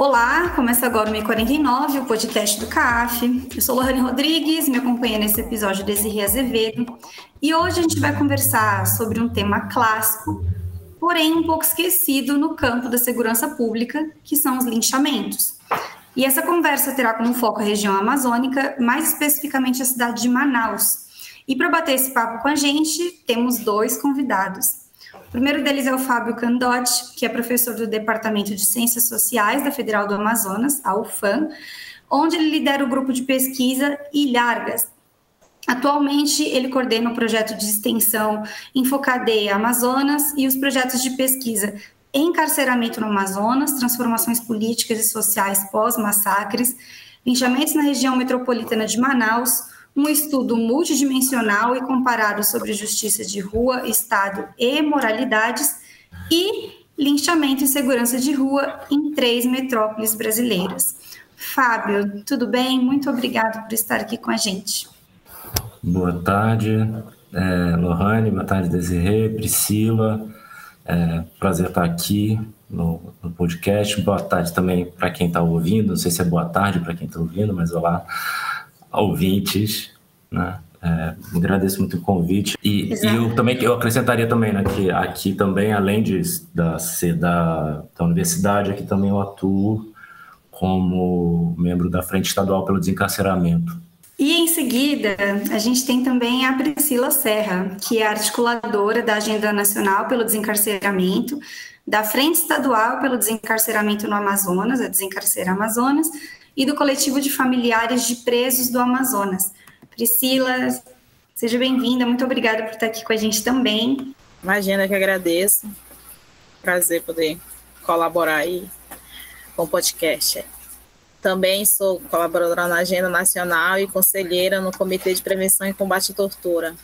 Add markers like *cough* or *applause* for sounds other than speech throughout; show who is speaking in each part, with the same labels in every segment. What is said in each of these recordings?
Speaker 1: Olá, começa agora o Me 49, o podcast do CAF. Eu sou Lohane Rodrigues, me acompanha nesse episódio Desirê Azevedo. E hoje a gente vai conversar sobre um tema clássico, porém um pouco esquecido no campo da segurança pública, que são os linchamentos. E essa conversa terá como foco a região amazônica, mais especificamente a cidade de Manaus. E para bater esse papo com a gente, temos dois convidados. O primeiro deles é o Fábio Candotti, que é professor do Departamento de Ciências Sociais da Federal do Amazonas, a UFAM, onde ele lidera o grupo de pesquisa Ilhargas. Atualmente, ele coordena o projeto de extensão Infocadeia Amazonas e os projetos de pesquisa Encarceramento no Amazonas, Transformações Políticas e Sociais Pós-Massacres, Linchamentos na Região Metropolitana de Manaus, um estudo multidimensional e comparado sobre justiça de rua, Estado e moralidades, e linchamento e segurança de rua em três metrópoles brasileiras. Fábio, tudo bem? Muito obrigado por estar aqui com a gente.
Speaker 2: Boa tarde, é, Lohane, boa tarde, Desirê, Priscila. É, prazer estar aqui no, no podcast. Boa tarde também para quem está ouvindo. Não sei se é boa tarde para quem está ouvindo, mas olá ouvintes, né? É, agradeço muito o convite. E, e, eu também eu acrescentaria também né, que aqui também além de da ser da, da universidade aqui também eu atuo como membro da frente estadual pelo desencarceramento.
Speaker 1: E em seguida, a gente tem também a Priscila Serra, que é articuladora da Agenda Nacional pelo Desencarceramento, da Frente Estadual pelo Desencarceramento no Amazonas, a Desencarcera Amazonas, e do coletivo de familiares de presos do Amazonas. Priscila, seja bem-vinda, muito obrigada por estar aqui com a gente também.
Speaker 3: Imagina que agradeço. Prazer poder colaborar aí com o podcast. Também sou colaboradora na Agenda Nacional e conselheira no Comitê de Prevenção e Combate à Tortura.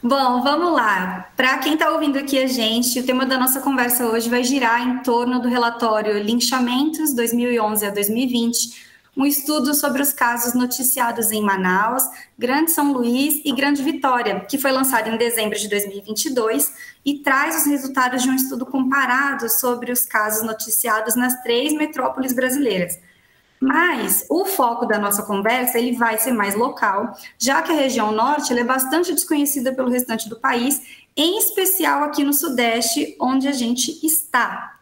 Speaker 1: Bom, vamos lá. Para quem está ouvindo aqui a gente, o tema da nossa conversa hoje vai girar em torno do relatório Linchamentos 2011 a 2020 um estudo sobre os casos noticiados em Manaus, Grande São Luís e Grande Vitória, que foi lançado em dezembro de 2022 e traz os resultados de um estudo comparado sobre os casos noticiados nas três metrópoles brasileiras. Mas o foco da nossa conversa ele vai ser mais local, já que a região norte é bastante desconhecida pelo restante do país, em especial aqui no sudeste, onde a gente está.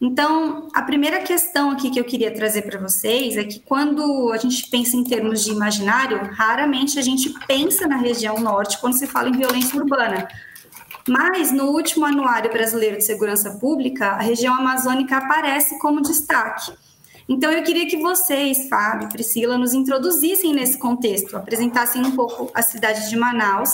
Speaker 1: Então, a primeira questão aqui que eu queria trazer para vocês é que quando a gente pensa em termos de imaginário, raramente a gente pensa na região norte quando se fala em violência urbana. Mas no último Anuário Brasileiro de Segurança Pública, a região amazônica aparece como destaque. Então, eu queria que vocês, Fábio Priscila, nos introduzissem nesse contexto, apresentassem um pouco a cidade de Manaus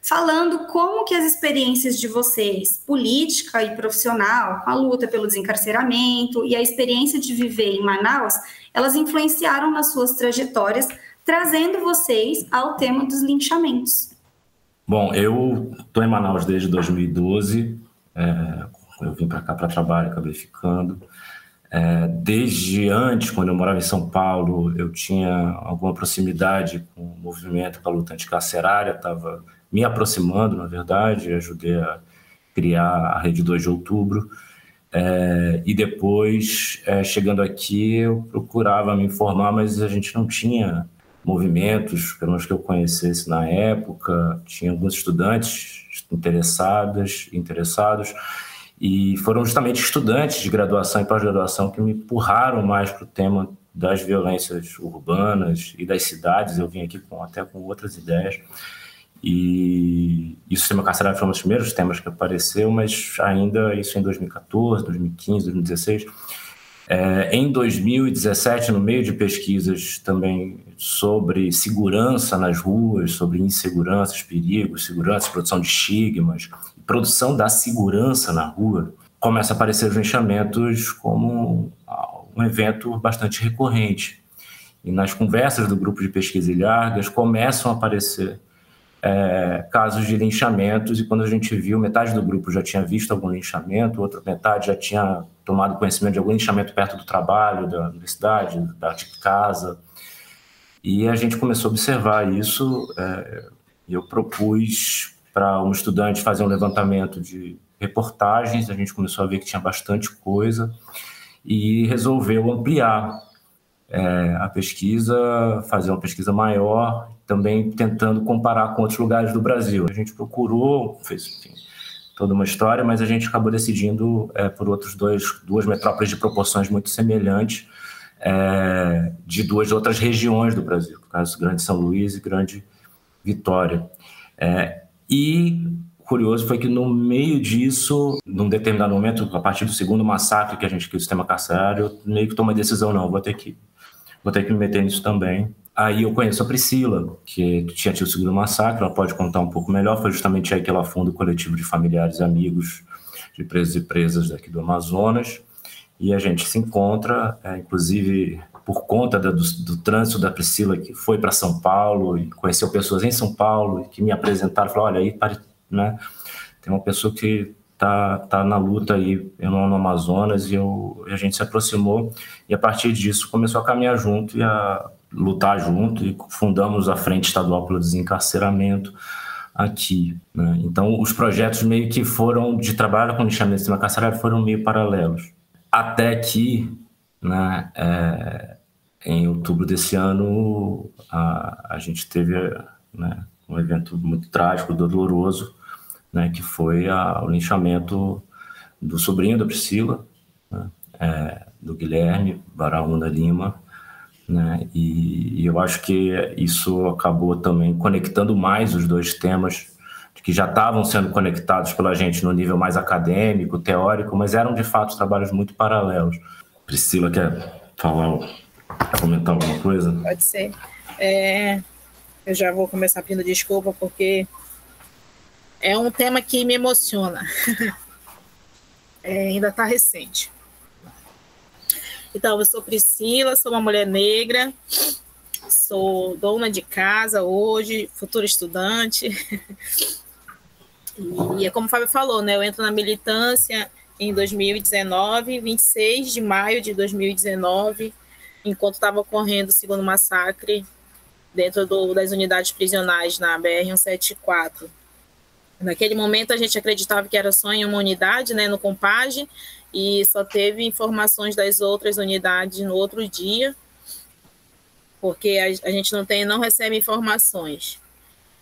Speaker 1: falando como que as experiências de vocês, política e profissional, com a luta pelo desencarceramento e a experiência de viver em Manaus, elas influenciaram nas suas trajetórias, trazendo vocês ao tema dos linchamentos.
Speaker 2: Bom, eu estou em Manaus desde 2012. É, eu vim para cá para trabalho, acabei ficando. É, desde antes, quando eu morava em São Paulo, eu tinha alguma proximidade com o movimento para a luta anticarcerária, estava me aproximando, na verdade, ajudei a criar a Rede 2 de Outubro. É, e depois, é, chegando aqui, eu procurava me informar, mas a gente não tinha movimentos, pelo menos que eu conhecesse na época, tinha alguns estudantes interessadas, interessados, e foram justamente estudantes de graduação e pós-graduação que me empurraram mais para o tema das violências urbanas e das cidades. Eu vim aqui com, até com outras ideias. E, e o sistema carcerário foi um dos primeiros temas que apareceu, mas ainda isso em 2014, 2015, 2016. É, em 2017, no meio de pesquisas também sobre segurança nas ruas, sobre inseguranças, perigos, segurança, produção de estigmas, produção da segurança na rua, começa a aparecer os linchamentos como um evento bastante recorrente. E nas conversas do grupo de pesquisa Ilhargas começam a aparecer é, casos de linchamentos, e quando a gente viu, metade do grupo já tinha visto algum linchamento, outra metade já tinha tomado conhecimento de algum linchamento perto do trabalho, da universidade, da de casa. E a gente começou a observar isso, é, eu propus para um estudante fazer um levantamento de reportagens, a gente começou a ver que tinha bastante coisa, e resolveu ampliar é, a pesquisa, fazer uma pesquisa maior, também tentando comparar com outros lugares do Brasil. A gente procurou, fez enfim, toda uma história, mas a gente acabou decidindo é, por outros dois, duas metrópoles de proporções muito semelhantes, é, de duas outras regiões do Brasil, no caso Grande São Luís e Grande Vitória. É, e curioso foi que no meio disso, num determinado momento, a partir do segundo massacre que a gente que o sistema carcerário, eu meio que tomei a decisão não, vou ter que vou ter que me meter nisso também. Aí eu conheço a Priscila, que tinha tido o segundo massacre, ela pode contar um pouco melhor, foi justamente aí que ela funda o coletivo de familiares e amigos de presos e presas daqui do Amazonas, e a gente se encontra, é, inclusive por conta do, do, trânsito da Priscila, que foi para São Paulo e conheceu pessoas em São Paulo, que me apresentaram, falaram, olha, aí né, tem uma pessoa que tá, tá na luta aí no, no Amazonas e, eu, a gente se aproximou. E a partir disso começou a caminhar junto e a lutar junto e fundamos a Frente Estadual pelo Desencarceramento aqui. Né? Então, os projetos meio que foram de trabalho com lixamento de sistema carcerário foram meio paralelos. Até que, né, é, em outubro desse ano, a, a gente teve né, um evento muito trágico, doloroso, né, que foi a, o linchamento do sobrinho da Priscila, né, é, do Guilherme Baraúna Lima, né, e, e, eu acho que isso acabou também conectando mais os dois temas que já estavam sendo conectados pela gente no nível mais acadêmico, teórico, mas eram de fato trabalhos muito paralelos. Priscila quer falar, comentar alguma coisa?
Speaker 3: Pode ser. É, eu já vou começar pedindo desculpa porque é um tema que me emociona. *laughs* é, ainda está recente. Então, eu sou Priscila, sou uma mulher negra, sou dona de casa hoje, futura estudante. *laughs* E é como o Fábio falou, né? Eu entro na militância em 2019, 26 de maio de 2019, enquanto estava ocorrendo o segundo massacre dentro do, das unidades prisionais na BR-174. Naquele momento a gente acreditava que era só em uma unidade, né, no Compage, e só teve informações das outras unidades no outro dia, porque a, a gente não tem, não recebe informações.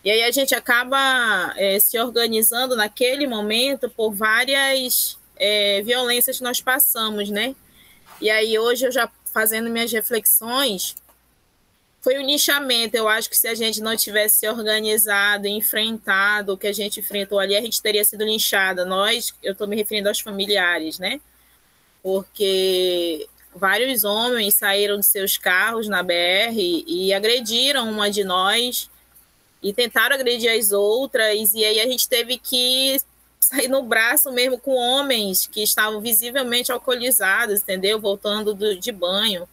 Speaker 3: E aí a gente acaba é, se organizando naquele momento por várias é, violências que nós passamos, né? E aí hoje eu já fazendo minhas reflexões, foi o nichamento. Eu acho que se a gente não tivesse se organizado, enfrentado o que a gente enfrentou ali, a gente teria sido linchada. Nós, eu estou me referindo aos familiares, né? Porque vários homens saíram de seus carros na BR e agrediram uma de nós e tentaram agredir as outras, e aí a gente teve que sair no braço mesmo com homens que estavam visivelmente alcoolizados, entendeu? Voltando do, de banho,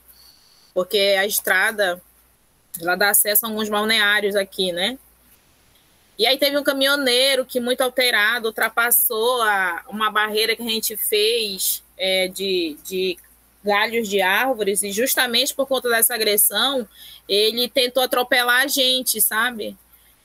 Speaker 3: porque a estrada ela dá acesso a alguns balneários aqui, né? E aí teve um caminhoneiro que, muito alterado, ultrapassou a, uma barreira que a gente fez é, de, de galhos de árvores, e justamente por conta dessa agressão, ele tentou atropelar a gente, sabe?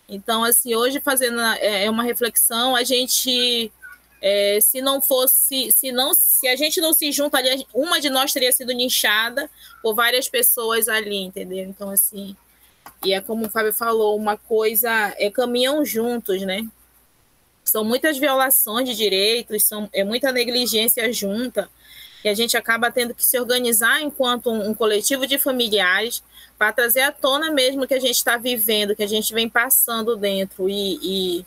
Speaker 3: Então, assim, hoje fazendo é, é, uma reflexão, a gente, é, se não fosse, se não, se a gente não se junta ali, uma de nós teria sido nichada por várias pessoas ali, entendeu? Então, assim, e é como o Fábio falou, uma coisa, é caminham juntos, né? São muitas violações de direitos, são, é muita negligência junta, e a gente acaba tendo que se organizar enquanto um, um coletivo de familiares para trazer à tona mesmo que a gente está vivendo, que a gente vem passando dentro e, e,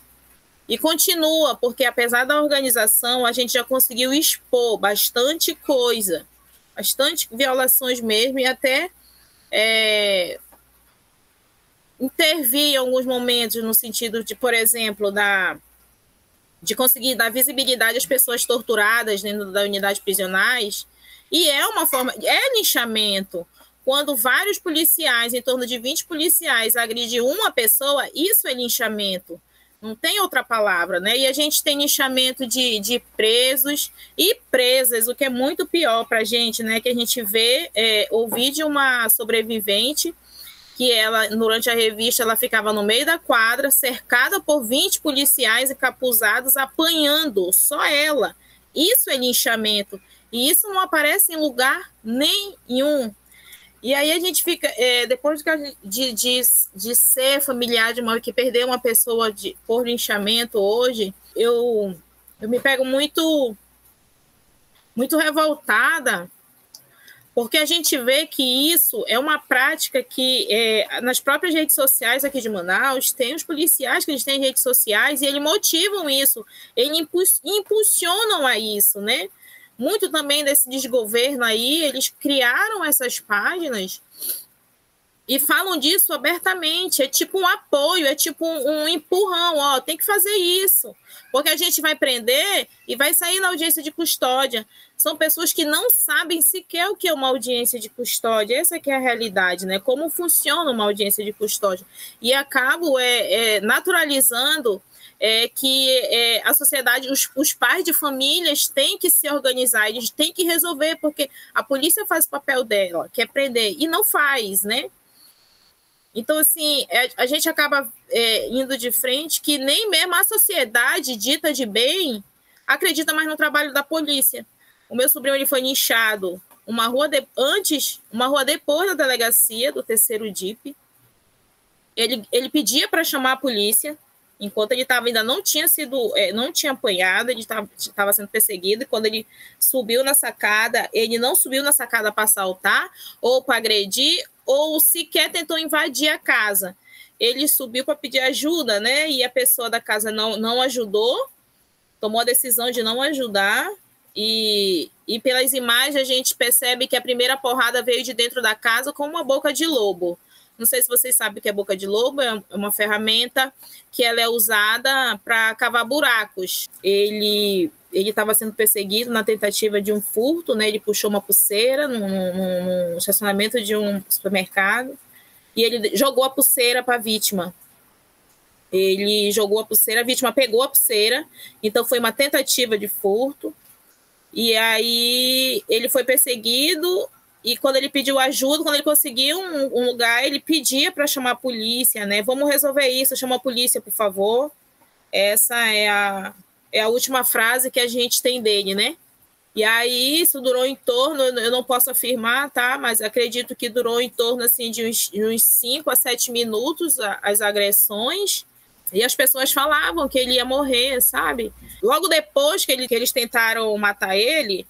Speaker 3: e, continua, porque apesar da organização, a gente já conseguiu expor bastante coisa, bastante violações mesmo e até é, intervir em alguns momentos no sentido de, por exemplo, da de conseguir dar visibilidade às pessoas torturadas dentro da unidade prisionais, e é uma forma, é linchamento, quando vários policiais, em torno de 20 policiais, agridem uma pessoa, isso é linchamento. Não tem outra palavra, né? E a gente tem linchamento de, de presos e presas, o que é muito pior para a gente, né? Que a gente vê, é, ouvir de uma sobrevivente que ela, durante a revista, ela ficava no meio da quadra, cercada por 20 policiais encapuzados, apanhando, só ela. Isso é linchamento. E isso não aparece em lugar nenhum. E aí a gente fica, é, depois de, de, de ser familiar de uma que perdeu uma pessoa de, por linchamento hoje, eu, eu me pego muito, muito revoltada porque a gente vê que isso é uma prática que é, nas próprias redes sociais aqui de Manaus tem os policiais que eles têm redes sociais e eles motivam isso, eles impulsionam a isso, né? Muito também desse desgoverno aí, eles criaram essas páginas e falam disso abertamente. É tipo um apoio, é tipo um, um, empurrão, ó, tem que fazer isso, porque a gente vai prender e vai sair na audiência de custódia. São pessoas que não sabem sequer o que é uma audiência de custódia. Essa que é a realidade, né? Como funciona uma audiência de custódia. E acabo é, é naturalizando é, que é, a sociedade, os, os, pais de famílias têm que se organizar, eles têm que resolver, porque a polícia faz o papel dela, que é prender, e não faz, né? Então, assim, é, a gente acaba é, indo de frente que nem mesmo a sociedade dita de bem acredita mais no trabalho da polícia. O meu sobrinho ele foi nichado uma rua de, antes, uma rua depois da delegacia do terceiro DIP. Ele, ele pedia para chamar a polícia, enquanto ele estava ainda não tinha sido, é, não tinha apanhado, ele estava sendo perseguido, e quando ele subiu na sacada, ele não subiu na sacada para assaltar ou para agredir, ou sequer tentou invadir a casa. Ele subiu para pedir ajuda, né? E a pessoa da casa não, não ajudou, tomou a decisão de não ajudar. E, e pelas imagens a gente percebe que a primeira porrada veio de dentro da casa com uma boca de lobo. Não sei se vocês sabem o que é boca de lobo, é uma ferramenta que ela é usada para cavar buracos. Ele ele estava sendo perseguido na tentativa de um furto, né? Ele puxou uma pulseira no estacionamento de um supermercado e ele jogou a pulseira para a vítima. Ele jogou a pulseira, a vítima pegou a pulseira, então foi uma tentativa de furto. E aí ele foi perseguido e quando ele pediu ajuda, quando ele conseguiu um, um lugar, ele pedia para chamar a polícia, né? Vamos resolver isso, chama a polícia, por favor. Essa é a, é a última frase que a gente tem dele, né? E aí isso durou em torno, eu não posso afirmar, tá? Mas acredito que durou em torno assim de uns, uns 5 a 7 minutos as agressões. E as pessoas falavam que ele ia morrer, sabe? Logo depois que, ele, que eles tentaram matar ele,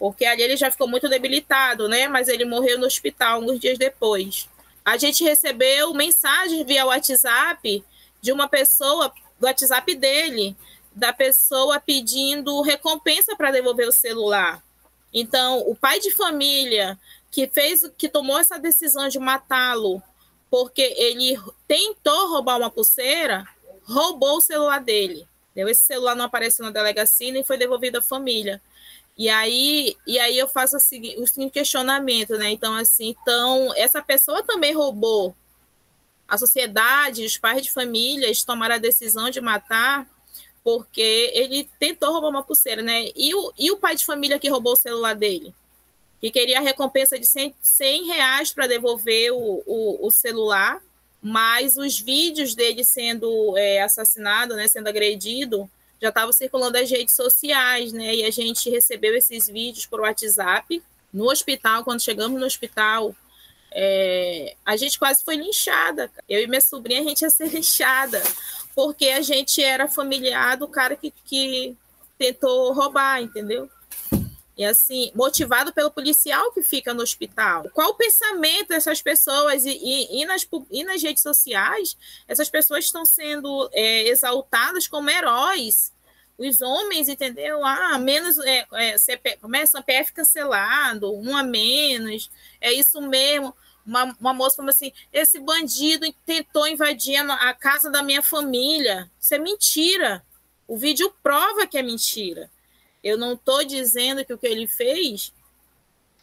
Speaker 3: porque ali ele já ficou muito debilitado, né? Mas ele morreu no hospital alguns dias depois. A gente recebeu mensagens via WhatsApp de uma pessoa do WhatsApp dele da pessoa pedindo recompensa para devolver o celular. Então, o pai de família que fez, que tomou essa decisão de matá-lo, porque ele tentou roubar uma pulseira, roubou o celular dele. Esse celular não apareceu na delegacia e foi devolvido à família. E aí, e aí eu faço o seguinte, questionamento, né? Então, assim, então, essa pessoa também roubou. A sociedade, os pais de famílias tomaram a decisão de matar porque ele tentou roubar uma pulseira, né? E o, e o pai de família que roubou o celular dele? Que queria a recompensa de 100, 100 reais para devolver o, o, o, celular, mas os vídeos dele sendo é, assassinado, né, sendo agredido, já estavam circulando nas redes sociais, né? E a gente recebeu esses vídeos por WhatsApp. No hospital, quando chegamos no hospital, é, a gente quase foi linchada. Eu e minha sobrinha, a gente ia ser *laughs* linchada porque a gente era familiar do cara que, que tentou roubar, entendeu? E assim, motivado pelo policial que fica no hospital. Qual o pensamento dessas pessoas? E, e, e nas, e nas redes sociais, essas pessoas estão sendo é, exaltadas como heróis. Os homens, entendeu? Ah, menos. É, é, CP, começa a PF cancelado, um a menos, é isso mesmo uma, uma moça falou assim: esse bandido tentou invadir a casa da minha família. Isso é mentira. O vídeo prova que é mentira. Eu não estou dizendo que o que ele fez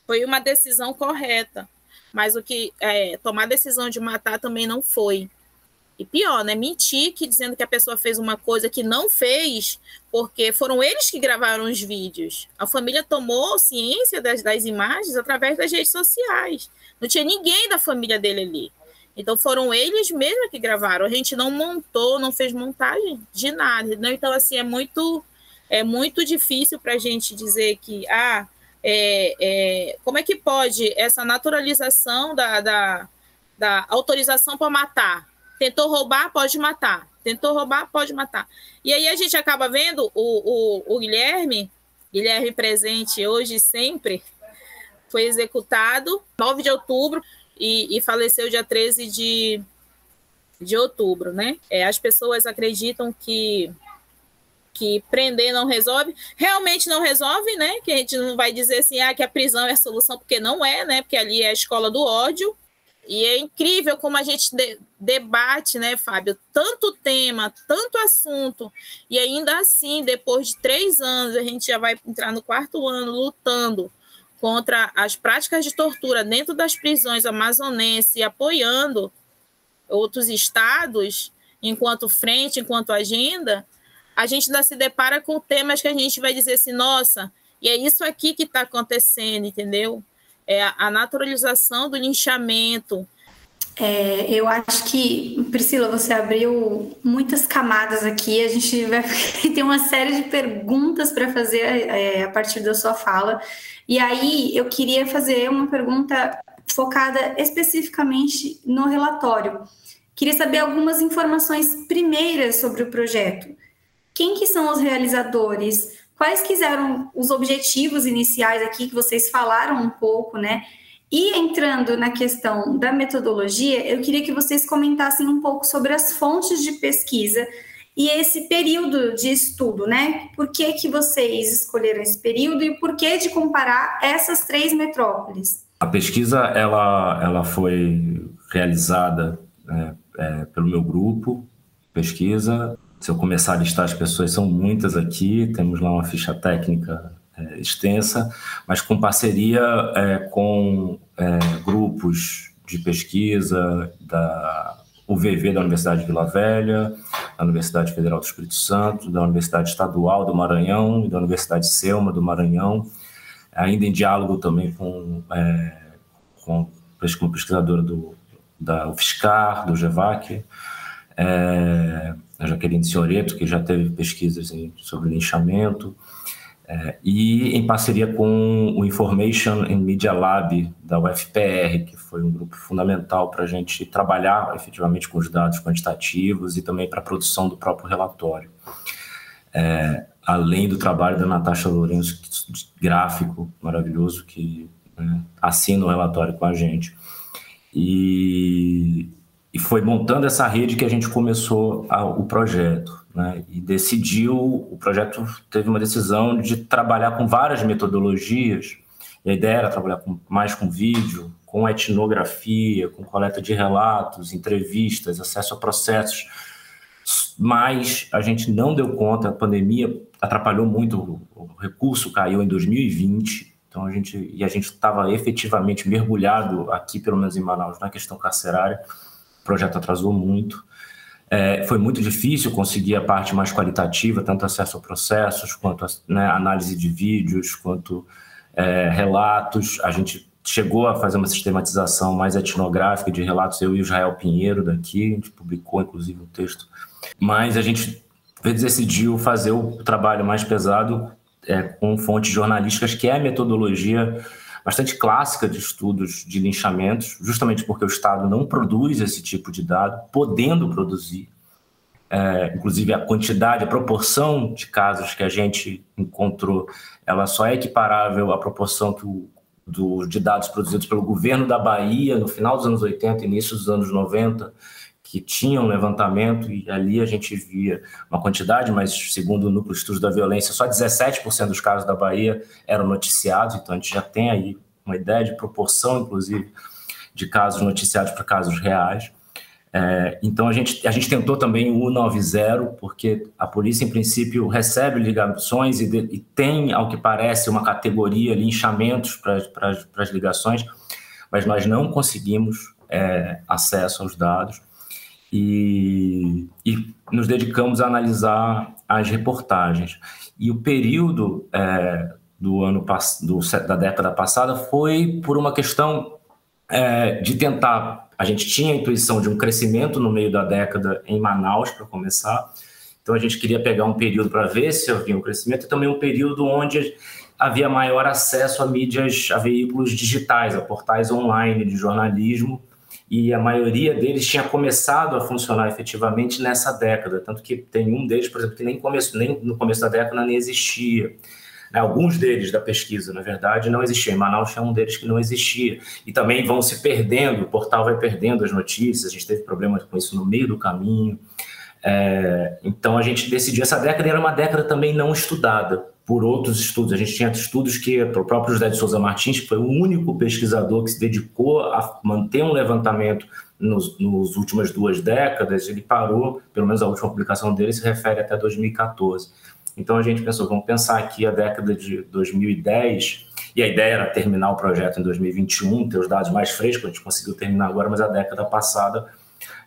Speaker 3: foi uma decisão correta, mas o que é, tomar a decisão de matar também não foi. E pior, né? Mentir que dizendo que a pessoa fez uma coisa que não fez, porque foram eles que gravaram os vídeos. A família tomou ciência das, das imagens através das redes sociais. Não tinha ninguém da família dele ali. Então foram eles mesmos que gravaram. A gente não montou, não fez montagem de nada. Então, assim, é muito, é muito difícil para a gente dizer que ah, é, é, como é que pode essa naturalização da, da, da autorização para matar? Tentou roubar, pode matar. Tentou roubar, pode matar. E aí a gente acaba vendo o, o, o Guilherme, Guilherme presente hoje e sempre, foi executado 9 de outubro e, e faleceu dia 13 de, de outubro, né? É, as pessoas acreditam que que prender não resolve, realmente não resolve, né? Que a gente não vai dizer assim, ah, que a prisão é a solução, porque não é, né? Porque ali é a escola do ódio. E é incrível como a gente de, debate, né, Fábio? Tanto tema, tanto assunto, e ainda assim, depois de três anos, a gente já vai entrar no quarto ano lutando contra as práticas de tortura dentro das prisões amazonenses e apoiando outros estados enquanto frente, enquanto agenda, a gente ainda se depara com temas que a gente vai dizer assim, nossa, e é isso aqui que está acontecendo, entendeu? É a naturalização do linchamento.
Speaker 1: É, eu acho que, Priscila, você abriu muitas camadas aqui. A gente vai *laughs* ter uma série de perguntas para fazer é, a partir da sua fala. E aí eu queria fazer uma pergunta focada especificamente no relatório. Queria saber algumas informações primeiras sobre o projeto. Quem que são os realizadores? Quais quiseram os objetivos iniciais aqui que vocês falaram um pouco, né? E entrando na questão da metodologia, eu queria que vocês comentassem um pouco sobre as fontes de pesquisa e esse período de estudo, né? Por que, que vocês escolheram esse período e por que de comparar essas três metrópoles?
Speaker 2: A pesquisa ela, ela foi realizada né, é, pelo meu grupo pesquisa se eu começar a listar as pessoas, são muitas aqui, temos lá uma ficha técnica é, extensa, mas com parceria é, com é, grupos de pesquisa da UVV da Universidade de Vila Velha, da Universidade Federal do Espírito Santo, da Universidade Estadual do Maranhão e da Universidade Selma do Maranhão, ainda em diálogo também com, é, com, com pesquisadora do, da UFSCar, do GEVAC, é, a Jaqueline Senhoreto, que já teve pesquisas em, sobre linchamento, é, e em parceria com o Information and Media Lab da UFPR, que foi um grupo fundamental para a gente trabalhar efetivamente com os dados quantitativos e também para a produção do próprio relatório. É, além do trabalho da Natasha Lourenço, gráfico maravilhoso, que né, assina o relatório com a gente. E, e foi montando essa rede que a gente começou a, o projeto. Né? E decidiu, o projeto teve uma decisão de trabalhar com várias metodologias. E a ideia era trabalhar com, mais com vídeo, com etnografia, com coleta de relatos, entrevistas, acesso a processos. Mas a gente não deu conta, a pandemia atrapalhou muito, o recurso caiu em 2020. Então a gente e a gente estava efetivamente mergulhado aqui, pelo menos em Manaus, na questão carcerária projeto atrasou muito. É, foi muito difícil conseguir a parte mais qualitativa, tanto acesso a processos, quanto né, análise de vídeos, quanto é, relatos. A gente chegou a fazer uma sistematização mais etnográfica de relatos, eu e o Israel Pinheiro daqui, a gente publicou inclusive um texto. Mas a gente decidiu fazer o trabalho mais pesado é, com fontes jornalísticas, que é a metodologia bastante clássica de estudos de linchamentos, justamente porque o Estado não produz esse tipo de dado, podendo produzir. É, inclusive a quantidade, a proporção de casos que a gente encontrou, ela só é equiparável à proporção do, de dados produzidos pelo governo da Bahia no final dos anos 80, início dos anos 90, que tinham um levantamento e ali a gente via uma quantidade, mas segundo o Núcleo de Estudos da Violência, só 17% dos casos da Bahia eram noticiados, então a gente já tem aí uma ideia de proporção, inclusive, de casos noticiados para casos reais. É, então a gente, a gente tentou também o 190, porque a polícia, em princípio, recebe ligações e, de, e tem, ao que parece, uma categoria, linchamentos para as ligações, mas nós não conseguimos é, acesso aos dados e, e nos dedicamos a analisar as reportagens. E o período é, do ano do, da década passada foi por uma questão é, de tentar. A gente tinha a intuição de um crescimento no meio da década em Manaus, para começar. Então a gente queria pegar um período para ver se havia um crescimento e também um período onde havia maior acesso a mídias, a veículos digitais, a portais online de jornalismo, e a maioria deles tinha começado a funcionar efetivamente nessa década, tanto que tem um deles, por exemplo, que nem, começo, nem no começo da década nem existia. Né, alguns deles da pesquisa, na verdade, não existiam. Em Manaus tinha um deles que não existia. E também vão se perdendo, o portal vai perdendo as notícias, a gente teve problemas com isso no meio do caminho. É, então a gente decidiu, essa década era uma década também não estudada por outros estudos. A gente tinha estudos que o próprio José de Souza Martins, que foi o único pesquisador que se dedicou a manter um levantamento nos, nos últimas duas décadas, ele parou, pelo menos a última publicação dele se refere até 2014. Então a gente pensou, vamos pensar aqui a década de 2010, e a ideia era terminar o projeto em 2021, ter os dados mais frescos, a gente conseguiu terminar agora, mas a década passada,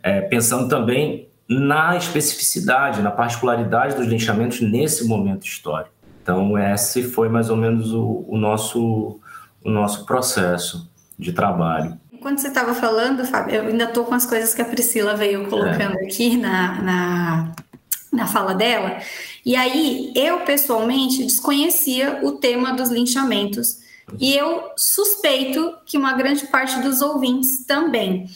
Speaker 2: é, pensando também na especificidade, na particularidade dos linchamentos nesse momento histórico. Então, esse foi mais ou menos o, o nosso, o nosso processo de trabalho.
Speaker 1: Quando você estava falando, Fábio, eu ainda estou com as coisas que a Priscila veio colocando é. aqui na, na, na fala dela. E aí, eu pessoalmente desconhecia o tema dos linchamentos. E eu suspeito que uma grande parte dos ouvintes também.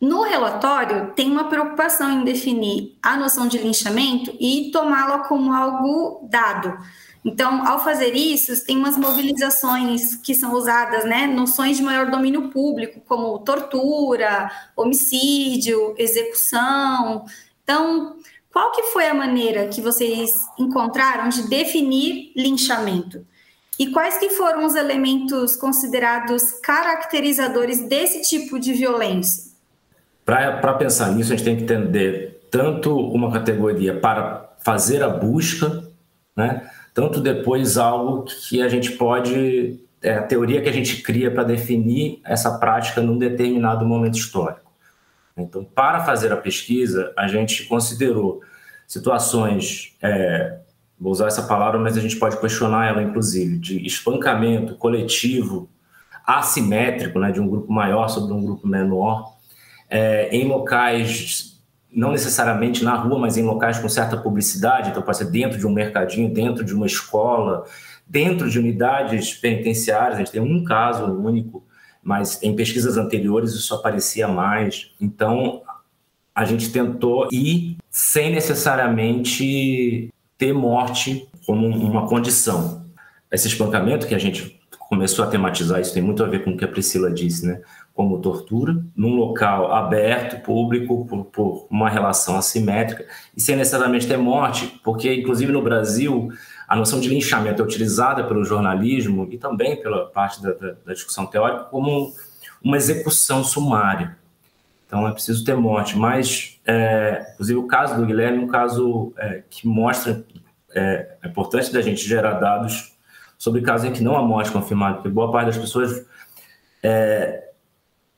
Speaker 1: No relatório, tem uma preocupação em definir a noção de linchamento e tomá-la como algo dado. Então, ao fazer isso, tem umas mobilizações que são usadas, né? Noções de maior domínio público, como tortura, homicídio, execução. Então, qual que foi a maneira que vocês encontraram de definir linchamento? E quais que foram os elementos considerados caracterizadores desse tipo de violência?
Speaker 2: Para pensar nisso, a gente tem que entender tanto uma categoria para fazer a busca, né? tanto depois algo que a gente pode, é a teoria que a gente cria para definir essa prática num determinado momento histórico. Então, para fazer a pesquisa, a gente considerou situações, é, vou usar essa palavra, mas a gente pode questionar ela, inclusive, de espancamento coletivo, assimétrico, né, de um grupo maior sobre um grupo menor, é, em locais não necessariamente na rua, mas em locais com certa publicidade, então pode ser dentro de um mercadinho, dentro de uma escola, dentro de unidades penitenciárias. A gente tem um caso único, mas em pesquisas anteriores isso aparecia mais. Então a gente tentou ir sem necessariamente ter morte como uma condição. Esse espancamento que a gente começou a tematizar, isso tem muito a ver com o que a Priscila disse, né? Como tortura, num local aberto, público, por, por, uma relação assimétrica, e sem necessariamente ter morte, porque, inclusive, no Brasil, a noção de linchamento é utilizada pelo jornalismo e também pela parte da, da, da discussão teórica como uma execução sumária. Então, é preciso ter morte. Mas, é, inclusive, o caso do Guilherme é um caso é, que mostra é, a importância da gente gerar dados sobre casos em que não há morte confirmada, porque boa parte das pessoas é,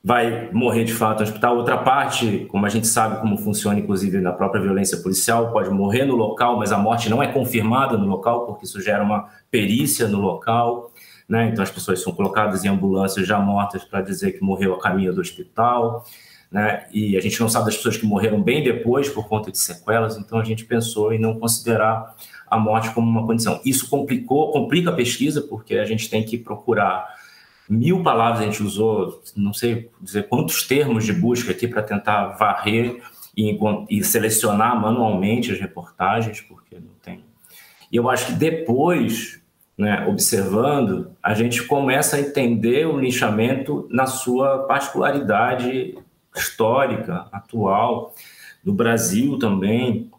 Speaker 2: vai morrer de fato no hospital. Outra parte, como a gente sabe como funciona, inclusive na própria violência policial, pode morrer no local, mas a morte não é confirmada no local, porque isso gera uma perícia no local. Né? Então as pessoas são colocadas em ambulâncias já mortas para dizer que morreu a caminho do hospital. Né? E a gente não sabe das pessoas que morreram bem depois por conta de sequelas, então a gente pensou em não considerar a morte como uma condição. Isso complicou, complica a pesquisa, porque a gente tem que procurar mil palavras a gente usou, não sei dizer quantos termos de busca aqui para tentar varrer e, e, selecionar manualmente as reportagens, porque não tem. E eu acho que depois, né, observando, a gente começa a entender o linchamento na sua particularidade histórica, atual, no Brasil também,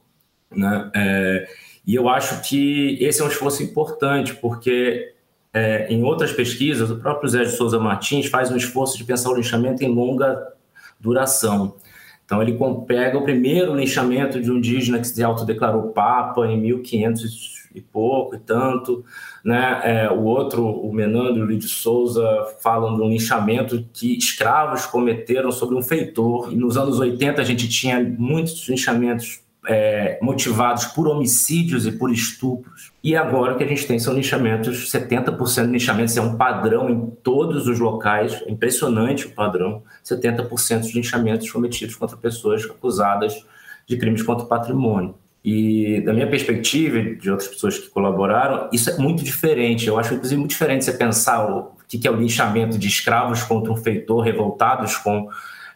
Speaker 2: né? É, e eu acho que esse é um esforço importante, porque é, em outras pesquisas, o próprio Zé de Souza Martins faz um esforço de pensar o linchamento em longa duração. Então, ele pega o primeiro linchamento de um indígena que se autodeclarou Papa em 1500 e pouco e tanto, né? É, o outro, o Menandro e o de Souza, falam de um linchamento que escravos cometeram sobre um feitor. E nos anos 80 a gente tinha muitos linchamentos é, motivados por homicídios e por estupros. E agora o que a gente tem são linchamentos, 70% de linchamentos é um padrão em todos os locais, é impressionante o padrão, 70% de linchamentos cometidos contra pessoas acusadas de crimes contra o patrimônio. E da minha perspectiva, de outras pessoas que colaboraram, isso é muito diferente. Eu acho, inclusive, muito diferente você pensar o que é o linchamento de escravos contra um feitor, revoltados com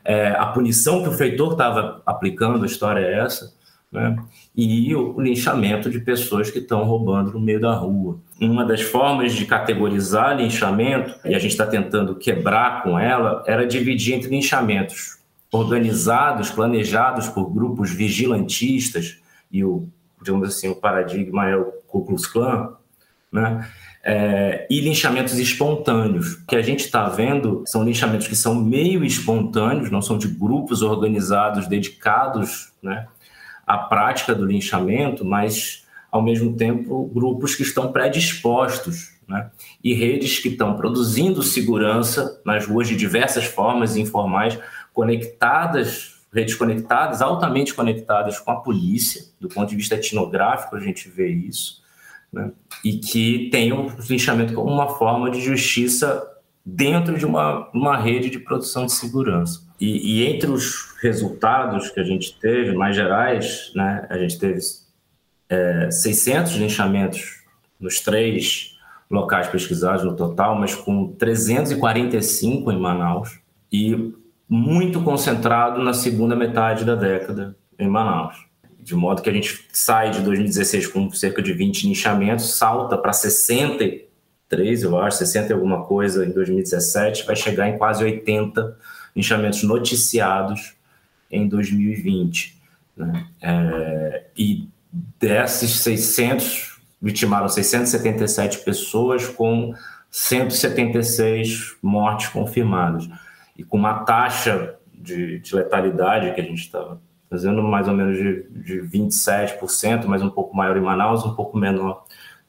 Speaker 2: é, a punição que o feitor estava aplicando, a história é essa, né? e o linchamento de pessoas que estão roubando no meio da rua. Uma das formas de categorizar linchamento, e a gente está tentando quebrar com ela, era dividir entre linchamentos organizados, planejados por grupos vigilantistas, e o, digamos assim, o paradigma é o Ku Klux Klan, né? É, e linchamentos espontâneos. O que a gente está vendo são linchamentos que são meio espontâneos, não são de grupos organizados dedicados né, à prática do linchamento, mas, ao mesmo tempo, grupos que estão predispostos né, e redes que estão produzindo segurança nas ruas de diversas formas informais, conectadas redes conectadas, altamente conectadas com a polícia, do ponto de vista etnográfico, a gente vê isso, né? e que tem o linchamento como uma forma de justiça dentro de uma, uma rede de produção de segurança. E, e, entre os resultados que a gente teve, mais gerais, né, a gente teve é, 600 linchamentos nos três locais pesquisados no total, mas com 345 em Manaus, e muito concentrado na segunda metade da década em Manaus. De modo que a gente sai de 2016 com cerca de 20 nichamentos, salta para 63, eu acho, 60 e alguma coisa em 2017, vai chegar em quase 80 nichamentos noticiados em 2020. Né? É, e desses 600, vitimaram 677 pessoas com 176 mortes confirmadas e com uma taxa de, de letalidade que a gente estava fazendo mais ou menos de, de 27%, mas um pouco maior em Manaus, um pouco menor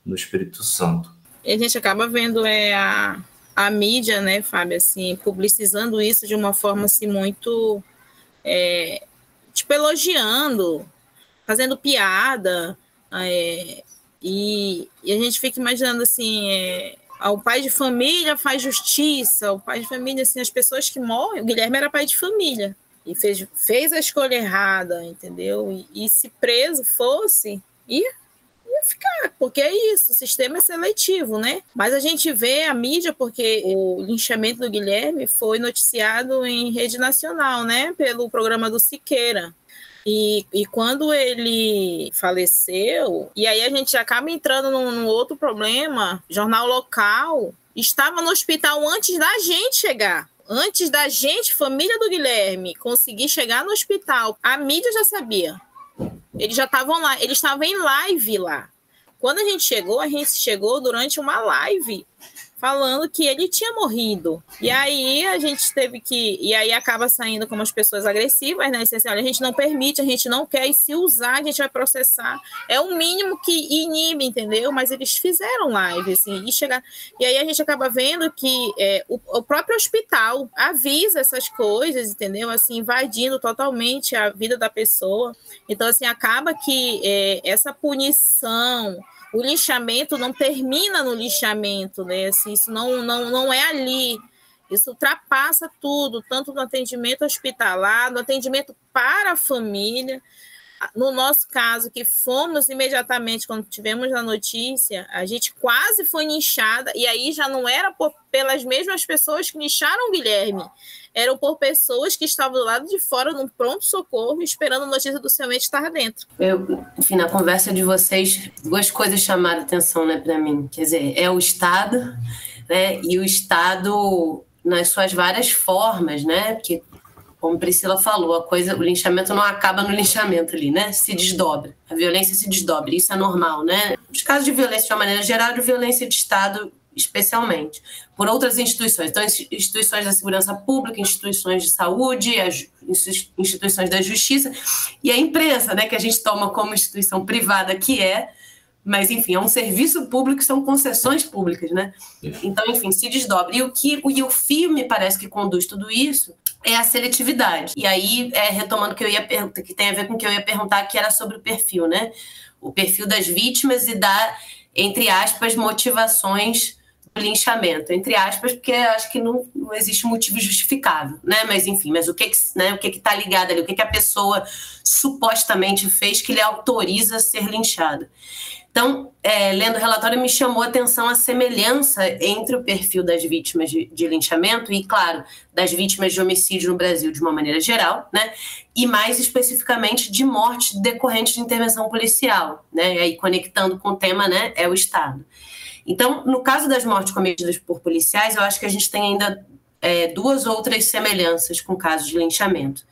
Speaker 2: no Espírito Santo.
Speaker 3: E a gente acaba vendo é, a, a mídia, né, Fábio, assim, publicizando isso de uma forma assim, muito é, tipo elogiando, fazendo piada, é, e, e, a gente fica imaginando assim, é, o pai de família faz justiça, o pai de família, assim, as pessoas que morrem, o Guilherme era pai de família e fez, fez a escolha errada, entendeu? E, e se preso fosse, ia, ia ficar, porque é isso, o sistema é seletivo, né? Mas a gente vê a mídia, porque o linchamento do Guilherme foi noticiado em rede nacional, né? Pelo programa do Siqueira. E, e quando ele faleceu, e aí a gente acaba entrando num, num outro problema, jornal local estava no hospital antes da gente chegar antes da gente, família do Guilherme, conseguir chegar no hospital, a mídia já sabia. Eles já estavam lá, eles estavam em live lá. Quando a gente chegou, a gente chegou durante uma live falando que ele tinha morrido. E aí a gente teve que. E aí acaba saindo como as pessoas agressivas, né? Assim, olha, a gente não permite, a gente não quer, e se usar, a gente vai processar. É o mínimo que inibe, entendeu? Mas eles fizeram live, assim, e chegar. E aí a gente acaba vendo que é, o, o próprio hospital avisa essas coisas, entendeu? Assim, invadindo totalmente a vida da pessoa. Então, assim, acaba que é, essa punição o lixamento não termina no lixamento, né? Assim, isso não, não, não é ali. Isso ultrapassa tudo, tanto no atendimento hospitalar, no atendimento para a família. No nosso caso, que fomos imediatamente, quando tivemos a notícia, a gente quase foi nichada, e aí já não era por, pelas mesmas pessoas que nicharam o Guilherme, eram por pessoas que estavam do lado de fora, num pronto-socorro, esperando a notícia do seu mente estar dentro.
Speaker 4: Eu, enfim, na conversa de vocês, duas coisas chamaram atenção né, para mim. Quer dizer, é o Estado, né, e o Estado nas suas várias formas, né? Porque, como Priscila falou, a coisa, o linchamento não acaba no linchamento ali, né? Se desdobra. A violência se desdobra. Isso é normal, né? Os casos de violência de uma maneira geral, de violência de Estado especialmente, por outras instituições. Então, instituições da segurança pública, instituições de saúde, instituições da justiça e a imprensa, né, que a gente toma como instituição privada que é, mas enfim, é um serviço público, são concessões públicas, né? Então, enfim, se desdobra. E o que e o fio me parece que conduz tudo isso é a seletividade. E aí, é, retomando que eu ia perguntar, que tem a ver com o que eu ia perguntar, que era sobre o perfil, né? O perfil das vítimas e da, entre aspas, motivações linchamento, entre aspas, porque acho que não, não existe motivo justificável, né? Mas enfim, mas o que que, né, o que que tá ligado ali, o que que a pessoa supostamente fez que lhe autoriza a ser linchada. Então, é, lendo o relatório, me chamou a atenção a semelhança entre o perfil das vítimas de, de, linchamento e, claro, das vítimas de homicídio no Brasil de uma maneira geral, né? E mais especificamente de morte decorrente de intervenção policial, né? E aí, conectando com o tema, né, é o Estado. Então, no caso das mortes cometidas por policiais, eu acho que a gente tem ainda é, duas outras semelhanças com casos de linchamento.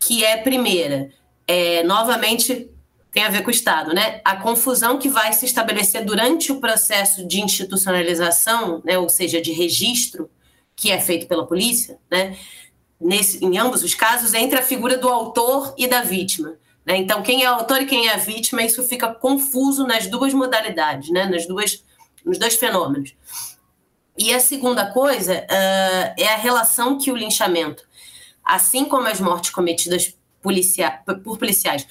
Speaker 4: Que é, primeira, é, novamente tem a ver com o Estado, né? A confusão que vai se estabelecer durante o processo de institucionalização, né, ou seja, de registro, que é feito pela polícia, né? Nesse, em ambos os casos, entre a figura do autor e da vítima. Né? Então, quem é o autor e quem é a vítima, isso fica confuso nas duas modalidades, né? nas duas, nos dois fenômenos. E a segunda coisa uh, é a relação que o linchamento, assim como as mortes cometidas policia por policiais,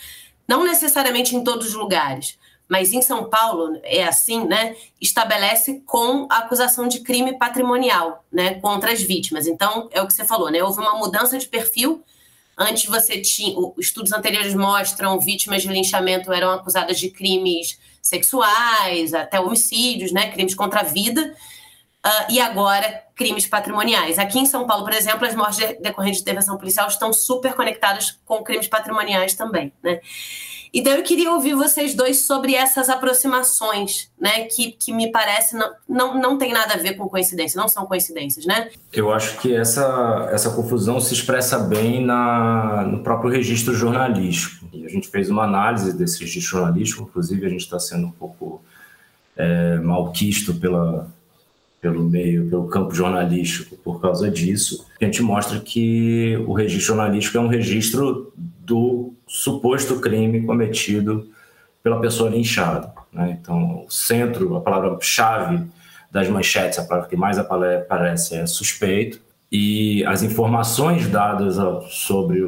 Speaker 4: não necessariamente em todos os lugares, mas em São Paulo é assim, né? Estabelece com a acusação de crime patrimonial, né, contra as vítimas. Então, é o que você falou, né? Houve uma mudança de perfil. Antes você tinha, estudos anteriores mostram vítimas de linchamento eram acusadas de crimes sexuais, até homicídios, né, crimes contra a vida. Uh, e agora crimes patrimoniais. Aqui em São Paulo, por exemplo, as mortes decorrentes de intervenção policial estão super conectadas com crimes patrimoniais também, né? Então eu queria ouvir vocês dois sobre essas aproximações, né? Que, que me parece não, não, não tem nada a ver com coincidência, não são coincidências, né?
Speaker 2: Eu acho que essa, essa confusão se expressa bem na, no próprio registro jornalístico. E a gente fez uma análise desse registro jornalístico, inclusive a gente está sendo um pouco é, malquisto pela, pelo meio, pelo campo jornalístico por causa disso. A gente mostra que o registro jornalístico é um registro do suposto crime cometido pela pessoa linchada. Né? Então, o centro, a palavra-chave das manchetes, a palavra que mais aparece é suspeito, e as informações dadas sobre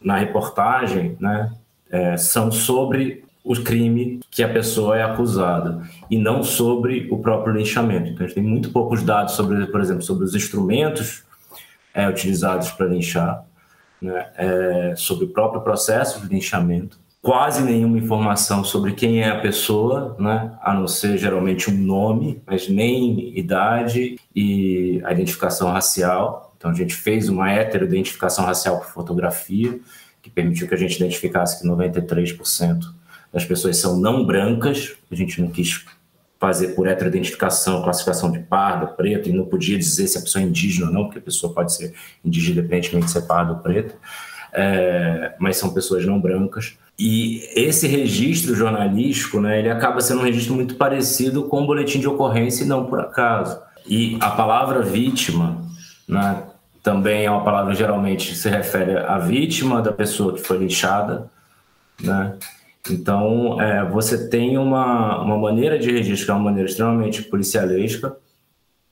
Speaker 2: na reportagem né, é, são sobre o crime que a pessoa é acusada e não sobre o próprio linchamento. Então, a gente tem muito poucos dados sobre, por exemplo, sobre os instrumentos é, utilizados para linchar, né, é, sobre o próprio processo de linchamento, quase nenhuma informação sobre quem é a pessoa, né, a não ser geralmente um nome, mas nem idade e a identificação racial. Então, a gente fez uma heteroidentificação racial por fotografia, que permitiu que a gente identificasse que 93% as pessoas são não brancas, a gente não quis fazer por heteroidentificação, classificação de parda, preto, e não podia dizer se a pessoa é indígena ou não, porque a pessoa pode ser indígena independentemente de ser parda ou preta, é, mas são pessoas não brancas. E esse registro jornalístico, né, ele acaba sendo um registro muito parecido com o boletim de ocorrência e não por acaso. E a palavra vítima, né, também é uma palavra geralmente se refere à vítima da pessoa que foi lixada, né? Então, é, você tem uma, uma maneira de registro que é uma maneira extremamente policialesca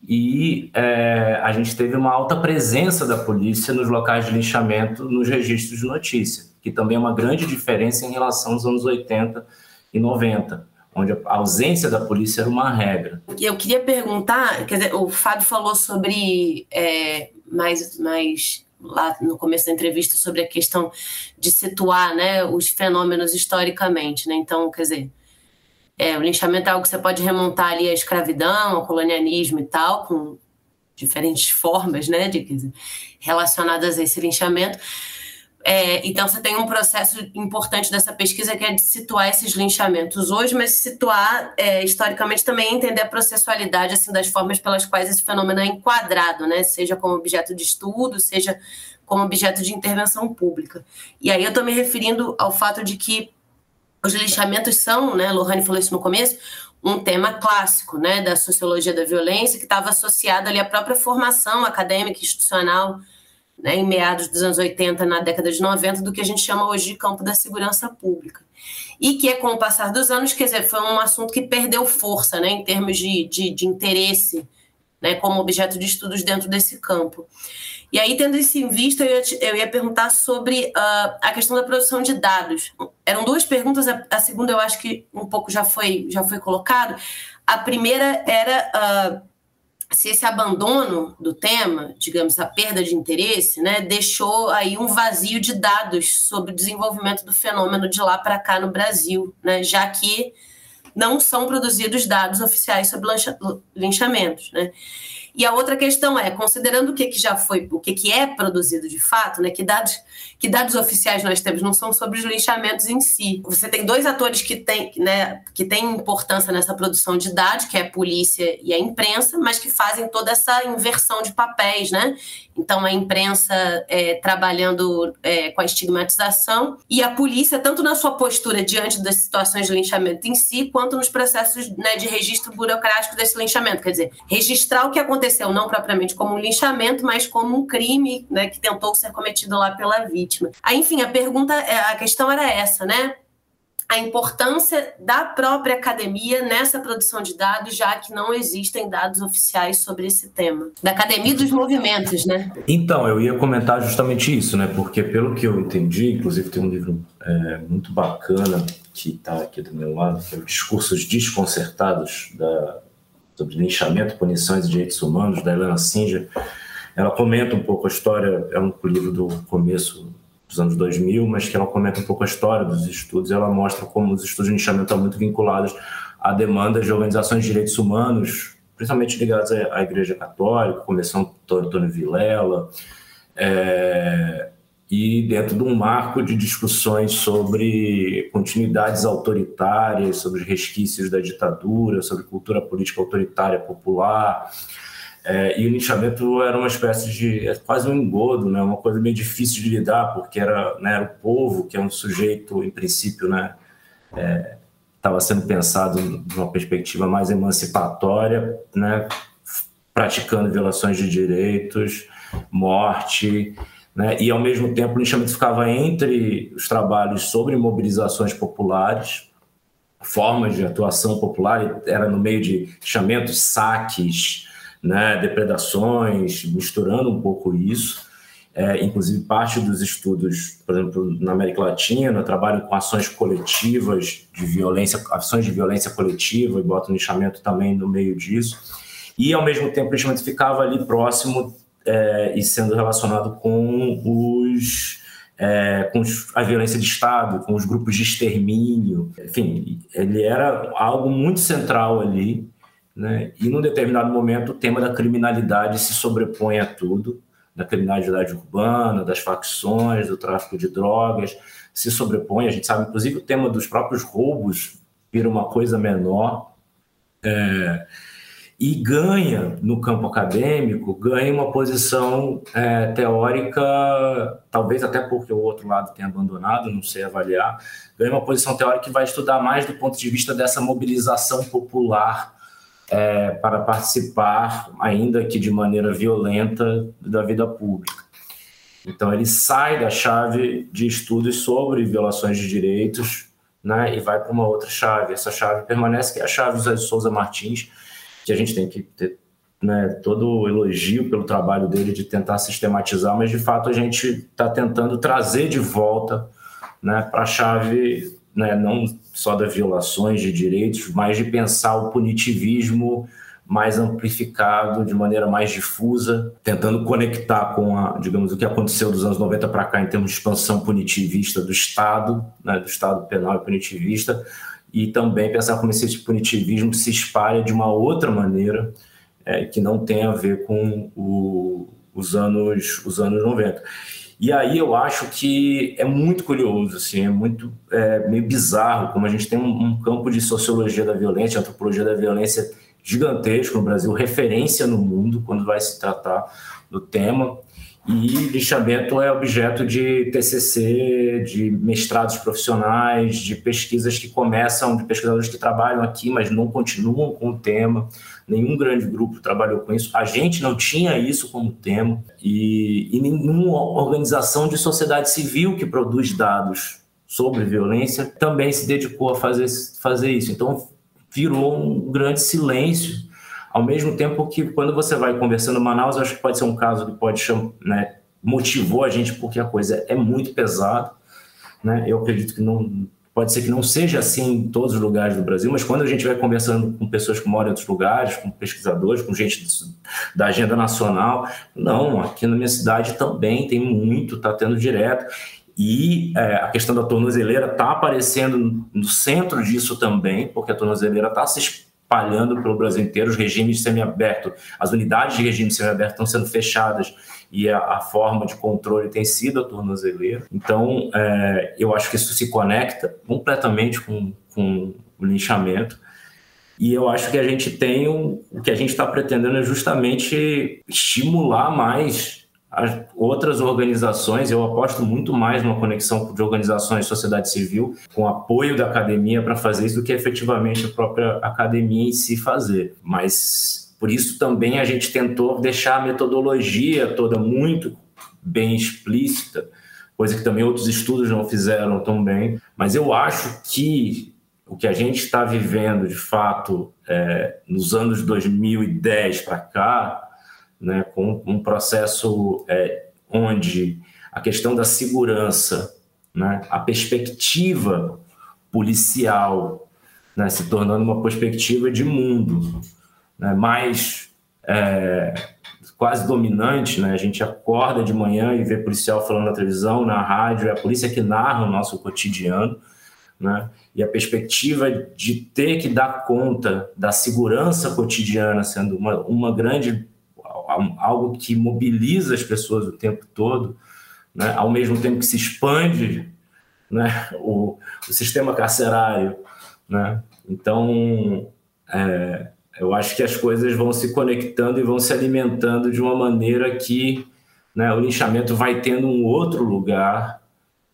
Speaker 2: e é, a gente teve uma alta presença da polícia nos locais de linchamento nos registros de notícia, que também é uma grande diferença em relação aos anos 80 e 90, onde a ausência da polícia era uma regra.
Speaker 4: Eu queria perguntar, quer dizer, o Fábio falou sobre é, mais, mais lá no começo da entrevista sobre a questão de situar né, os fenômenos historicamente. Né? Então, quer dizer, é, o linchamento é algo que você pode remontar ali à escravidão, ao colonialismo e tal, com diferentes formas né, de, dizer, relacionadas a esse linchamento. É, então, você tem um processo importante dessa pesquisa que é de situar esses linchamentos hoje, mas situar é, historicamente também entender a processualidade assim, das formas pelas quais esse fenômeno é enquadrado, né? seja como objeto de estudo, seja como objeto de intervenção pública. E aí eu estou me referindo ao fato de que os linchamentos são, né, Lohane falou isso no começo, um tema clássico né, da sociologia da violência que estava associado ali à própria formação acadêmica institucional né, em meados dos anos 80, na década de 90, do que a gente chama hoje de campo da segurança pública. E que, com o passar dos anos, quer dizer, foi um assunto que perdeu força né, em termos de, de, de interesse né, como objeto de estudos dentro desse campo. E aí, tendo isso em vista, eu ia, te, eu ia perguntar sobre uh, a questão da produção de dados. Eram duas perguntas, a, a, segunda eu acho que um pouco já foi, já foi colocado. A primeira era uh, se esse abandono do tema, digamos, a perda de interesse, né, deixou aí um vazio de dados sobre o desenvolvimento do fenômeno de lá para cá no Brasil, né, já que não são produzidos dados oficiais sobre linchamentos, né? E a outra questão é, considerando o que, que já foi, o que, que é produzido de fato, né, que, dados, que dados oficiais nós temos não são sobre os linchamentos em si. Você tem dois atores que têm né, que tem importância nessa produção de dados, que é a polícia e a imprensa, mas que fazem toda essa inversão de papéis, né? Então, a imprensa é, trabalhando é, com a estigmatização e a polícia, tanto na sua postura diante das situações de linchamento em si, quanto nos processos né, de registro burocrático desse linchamento. Quer dizer, registrar o que aconteceu, não propriamente como um linchamento, mas como um crime né, que tentou ser cometido lá pela vítima. Aí, enfim, a pergunta, é, a questão era essa, né? a importância da própria academia nessa produção de dados, já que não existem dados oficiais sobre esse tema. Da academia dos movimentos, né?
Speaker 2: Então, eu ia comentar justamente isso, né? Porque, pelo que eu entendi, inclusive tem um livro é, muito bacana que está aqui do meu lado, que é o Discursos Desconcertados da, sobre linchamento, punições e direitos humanos, da Helena Singer. Ela comenta um pouco a história, é um livro do começo dos anos 2000, mas que ela comenta um pouco a história dos estudos. Ela mostra como os estudos de nichamento estão muito vinculados a demandas de organizações de direitos humanos, principalmente ligadas à Igreja Católica, Comissão Antônio Vilela, é, e dentro de um marco de discussões sobre continuidades autoritárias, sobre resquícios da ditadura, sobre cultura política autoritária popular, é, e o nichamento era uma espécie de é quase um engodo, né? Uma coisa meio difícil de lidar, porque era, né, era o povo que é um sujeito, em princípio, né? Estava é, sendo pensado de uma perspectiva mais emancipatória, né? Praticando violações de direitos, morte, né? E ao mesmo tempo o nichamento ficava entre os trabalhos sobre mobilizações populares, formas de atuação popular, era no meio de chamentos, saques né, depredações, misturando um pouco isso. É, inclusive, parte dos estudos, por exemplo, na América Latina, trabalham com ações coletivas de violência, ações de violência coletiva, e botam o lixamento também no meio disso. E, ao mesmo tempo, o lixamento ficava ali próximo é, e sendo relacionado com os é, com a violência de Estado, com os grupos de extermínio. Enfim, ele era algo muito central ali né? E num determinado momento o tema da criminalidade se sobrepõe a tudo, da criminalidade urbana, das facções, do tráfico de drogas, se sobrepõe. A gente sabe, inclusive, o tema dos próprios roubos vira uma coisa menor. É, e ganha no campo acadêmico, ganha uma posição é, teórica, talvez até porque o outro lado tenha abandonado, não sei avaliar, ganha uma posição teórica que vai estudar mais do ponto de vista dessa mobilização popular é, para participar, ainda que de maneira violenta, da vida pública. Então, ele sai da chave de estudos sobre violações de direitos né, e vai para uma outra chave. Essa chave permanece, que é a chave José de Souza Martins, que a gente tem que ter né, todo o elogio pelo trabalho dele de tentar sistematizar, mas de fato a gente está tentando trazer de volta né, para a chave né, não só das violações de direitos, mas de pensar o punitivismo mais amplificado, de maneira mais difusa, tentando conectar com, a, digamos, o que aconteceu dos anos 90 para cá em termos de expansão punitivista do Estado, né, do Estado penal e punitivista, e também pensar como esse punitivismo se espalha de uma outra maneira é, que não tem a ver com o, os, anos, os anos 90. E aí eu acho que é muito curioso, assim, é muito é, meio bizarro como a gente tem um, um, campo de sociologia da violência, antropologia da violência gigantesco no Brasil, referência no mundo quando vai se tratar do tema. E lixamento é objeto de TCC, de mestrados profissionais, de pesquisas que começam, de pesquisadores que trabalham aqui, mas não continuam com o tema nenhum grande grupo trabalhou com isso. A gente não tinha isso como tema e, e nenhuma organização de sociedade civil que produz dados sobre violência também se dedicou a fazer, fazer isso. Então virou um grande silêncio. Ao mesmo tempo que quando você vai conversando Manaus, acho que pode ser um caso que pode né, motivou a gente porque a coisa é muito pesada, né? Eu acredito que não Pode ser que não seja assim em todos os lugares do Brasil, mas quando a gente vai conversando com pessoas que moram em outros lugares, com pesquisadores, com gente da agenda nacional, não, aqui na minha cidade também tem muito, está tendo direto. E é, a questão da tornozeleira está aparecendo no centro disso também, porque a tornozeleira está se espalhando pelo Brasil inteiro, os regimes semiabertos, as unidades de regime semiaberto estão sendo fechadas e a, a, forma de controle tem sido a tornozeleira. Então, é, eu acho que isso se conecta completamente com, com o linchamento. E eu acho que a gente tem um, o que a gente está pretendendo é justamente estimular mais as outras organizações. Eu aposto muito mais numa conexão de organizações de sociedade civil com apoio da academia para fazer isso do que efetivamente a própria academia em si fazer. Mas por isso também a gente tentou deixar a metodologia toda muito bem explícita, coisa que também outros estudos não fizeram tão bem. Mas eu acho que o que a gente está vivendo, de fato, é, nos anos 2010 para cá, né, com um processo é, onde a questão da segurança, né, a perspectiva policial, né, se tornando uma perspectiva de mundo, né, mais é, quase dominante, né? A gente acorda de manhã e vê policial falando na televisão, na rádio, é a polícia que narra o nosso cotidiano, né? E a perspectiva de ter que dar conta da segurança cotidiana sendo uma, uma grande algo que mobiliza as pessoas o tempo todo, né? Ao mesmo tempo que se expande, né? O, o sistema carcerário, né? Então é, eu acho que as coisas vão se conectando e vão se alimentando de uma maneira que né, o linchamento vai tendo um outro lugar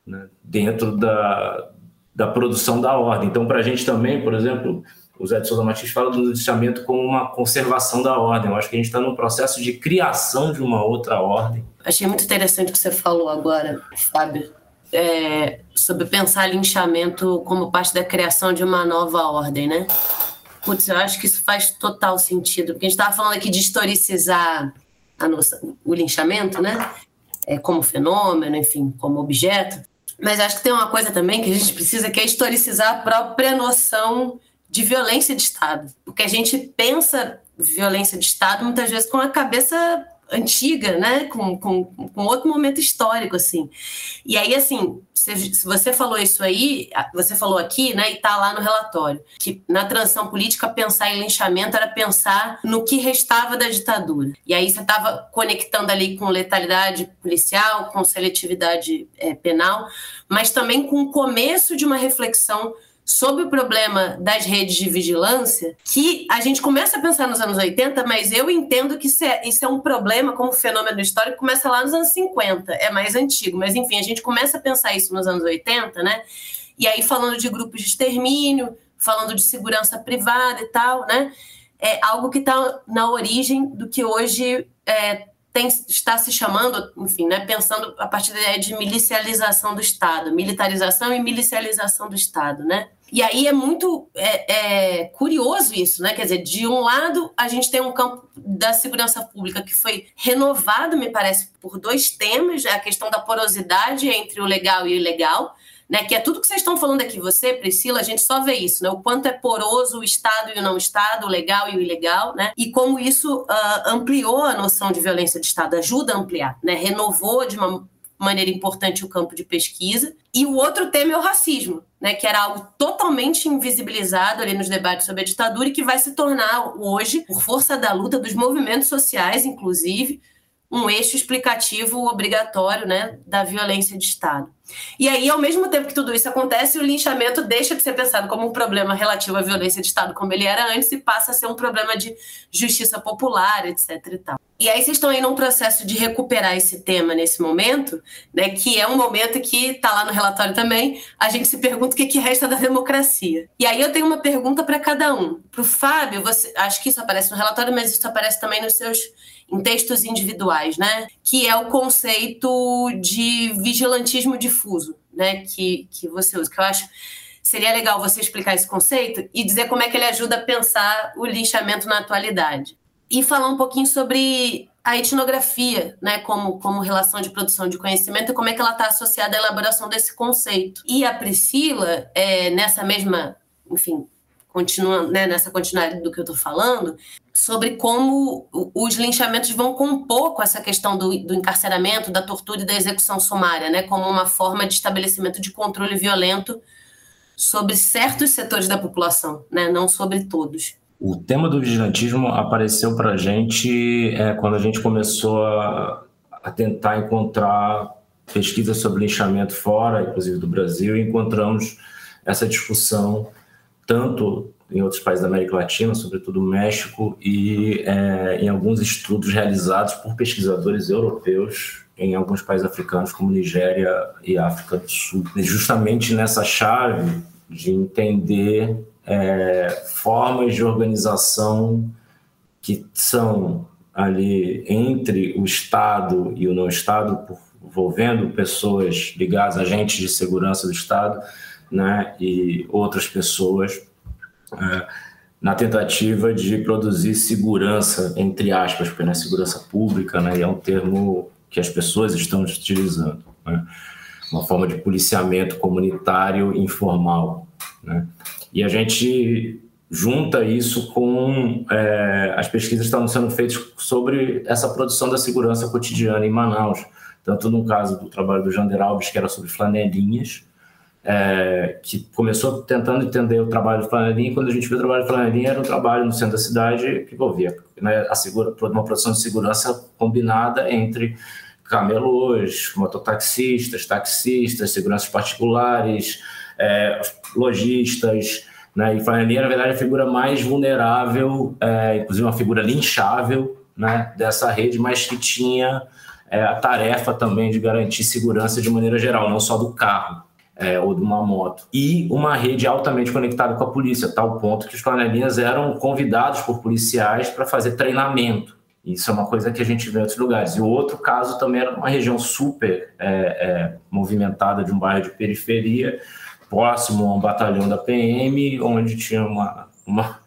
Speaker 2: né, dentro da, da produção da ordem. Então, para a gente também, por exemplo, o Zé de Souza Martins fala do linchamento como uma conservação da ordem. Eu acho que a gente está num processo de criação de uma outra ordem.
Speaker 4: Achei muito interessante o que você falou agora, Fábio, é, sobre pensar linchamento como parte da criação de uma nova ordem, né? Putz, eu acho que isso faz total sentido, porque a gente estava falando aqui de historicizar nossa, o linchamento, né? É, como fenômeno, enfim, como objeto. Mas acho que tem uma coisa também que a gente precisa, que é historicizar a própria noção de violência de Estado. Porque a gente pensa violência de Estado muitas vezes com a cabeça antiga, né? Com, com, com outro momento histórico, assim. E aí, assim, se, se, você falou isso aí, você falou aqui, né? E tá lá no relatório, que na transição política pensar em linchamento era pensar no que restava da ditadura. E aí você estava conectando ali com letalidade policial, com seletividade é, penal, mas também com o começo de uma reflexão sobre o problema das redes de vigilância, que a gente começa a pensar nos anos 80, mas eu entendo que isso é, isso é um problema como fenômeno histórico, começa lá nos anos 50, é mais antigo, mas enfim, a gente começa a pensar isso nos anos 80, né? E aí falando de grupos de extermínio, falando de segurança privada e tal, né? É algo que está na origem do que hoje é, tem, está se chamando, enfim, né, pensando a partir da ideia de milicialização do Estado, militarização e milicialização do Estado, né? E aí é muito é, é, curioso isso, né? Quer dizer, de um lado a gente tem um campo da segurança pública que foi renovado, me parece, por dois temas, a questão da porosidade entre o legal e o ilegal, né? Que é tudo que vocês estão falando aqui, você, Priscila, a gente só vê isso, né? O quanto é poroso o Estado e o não Estado, o legal e o ilegal, né? E como isso uh, ampliou a noção de violência de Estado, ajuda a ampliar, né? Renovou de uma maneira importante o campo de pesquisa. E o outro tema é o racismo, né, que era algo totalmente invisibilizado ali nos debates sobre a ditadura e que vai se tornar hoje, por força da luta dos movimentos sociais, inclusive, um eixo explicativo obrigatório né, da violência de Estado. E aí, ao mesmo tempo que tudo isso acontece, o linchamento deixa de ser pensado como um problema relativo à violência de Estado, como ele era antes, e passa a ser um problema de justiça popular, etc. E, tal. e aí, vocês estão aí num processo de recuperar esse tema nesse momento, né, que é um momento que está lá no relatório também, a gente se pergunta o que, que resta da democracia. E aí, eu tenho uma pergunta para cada um. Para o Fábio, você, acho que isso aparece no relatório, mas isso aparece também nos seus em textos individuais, né? Que é o conceito de vigilantismo difuso, né? Que, que você usa, que eu acho seria legal você explicar esse conceito e dizer como é que ele ajuda a pensar o lixamento na atualidade. e falar um pouquinho sobre a etnografia, né, como, como relação de produção de conhecimento e como é que ela está associada à elaboração desse conceito. E a Priscila, é, nessa mesma, enfim, continuando né, nessa continuidade do que eu estou falando, sobre como os linchamentos vão compor com essa questão do, do, encarceramento, da tortura e da execução sumária, né, como uma forma de estabelecimento de controle violento sobre certos setores da população, né, não sobre todos.
Speaker 2: O tema do vigilantismo apareceu para a gente é, quando a gente começou a, a, tentar encontrar pesquisas sobre linchamento fora, inclusive do Brasil, e encontramos essa discussão tanto em outros países da América Latina, sobretudo México, e é, em alguns estudos realizados por pesquisadores europeus em alguns países africanos, como Nigéria e África do Sul. Justamente nessa chave de entender é, formas de organização que são ali entre o Estado e o não Estado, envolvendo pessoas ligadas, agentes de segurança do Estado, né, e outras pessoas, é, na tentativa de produzir segurança, entre aspas, porque não é segurança pública, né, e é um termo que as pessoas estão utilizando. Né, uma forma de policiamento comunitário informal. Né. E a gente junta isso com é, as pesquisas que estão sendo feitas sobre essa produção da segurança cotidiana em Manaus, tanto no caso do trabalho do Jander Alves, que era sobre flanelinhas, é, que começou tentando entender o trabalho de flanelinha, e quando a gente viu o trabalho de flanelinha, era um trabalho no centro da cidade que envolvia né, a segura, uma produção de segurança combinada entre camelôs, mototaxistas, taxistas, seguranças particulares, é, lojistas, né? E Flanelinha, na verdade, é a figura mais vulnerável, é, inclusive uma figura linchável né, dessa rede, mas que tinha é, a tarefa também de garantir segurança de maneira geral, não só do carro. É, ou de uma moto. E uma rede altamente conectada com a polícia, tal ponto que os flanelinhas eram convidados por policiais para fazer treinamento. Isso é uma coisa que a gente vê em outros lugares. E o outro caso também era uma região super é, é, movimentada de um bairro de periferia, próximo a um batalhão da PM, onde tinha uma, uma,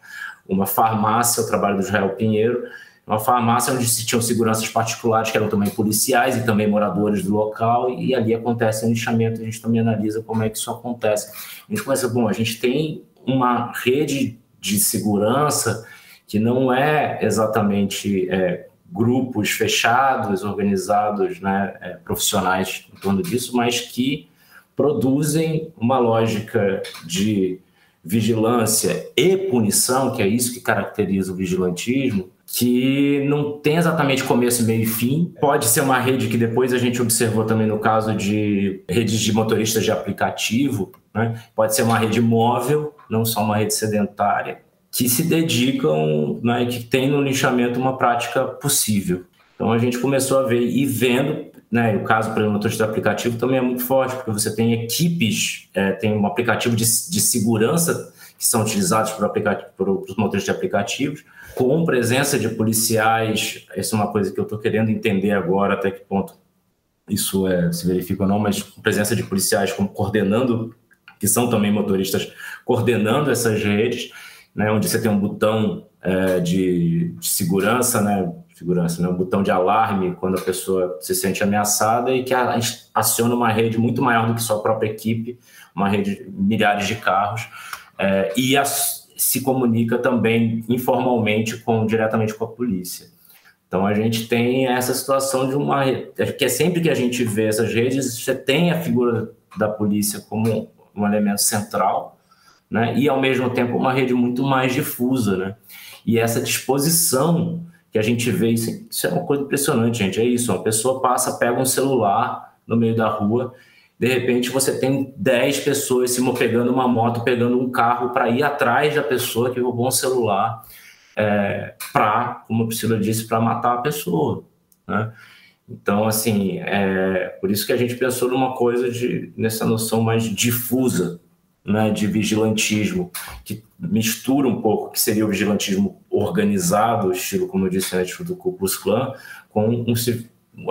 Speaker 2: uma farmácia, o trabalho do Israel Pinheiro, uma farmácia onde se tinham seguranças particulares, que eram também policiais e também moradores do local, e ali acontece um lixamento, a gente também analisa como é que isso acontece. A gente começa, bom, a gente tem uma rede de segurança que não é exatamente é, grupos fechados, organizados, né, é, profissionais em torno disso, mas que produzem uma lógica de vigilância e punição, que é isso que caracteriza o vigilantismo, que não tem exatamente começo, meio e fim. Pode ser uma rede que depois a gente observou também no caso de redes de motoristas de aplicativo, né? pode ser uma rede móvel, não só uma rede sedentária, que se dedicam, né, que tem no lixamento uma prática possível. Então a gente começou a ver e vendo né? O caso, por exemplo, motorista de aplicativo também é muito forte, porque você tem equipes, é, tem um aplicativo de, de segurança que são utilizados por, por, por os motoristas de aplicativos, com presença de policiais. Essa é uma coisa que eu estou querendo entender agora, até que ponto isso é, se verifica ou não, mas presença de policiais como coordenando, que são também motoristas, coordenando essas redes, né, onde você tem um botão é, de, de, segurança, né, segurança, né? um botão de alarme quando a pessoa se sente ameaçada e que aciona uma rede muito maior do que sua própria equipe, uma rede de milhares de carros, é, e se comunica também informalmente com diretamente com a polícia. Então a gente tem essa situação de uma que é sempre que a gente vê essas redes, você tem a figura da polícia como um elemento central, né? E ao mesmo tempo uma rede muito mais difusa, né? E essa disposição que a gente vê isso é uma coisa impressionante, gente. É isso, uma pessoa passa, pega um celular no meio da rua, de repente você tem 10 pessoas se pegando uma moto, pegando um carro para ir atrás da pessoa que roubou um celular, é, para, como a Priscila disse, para matar a pessoa. Né? Então, assim, é por isso que a gente pensou numa coisa de nessa noção mais difusa né, de vigilantismo, que mistura um pouco que seria o vigilantismo organizado, estilo, como eu disse antes, do Ku Klux Klan, com um,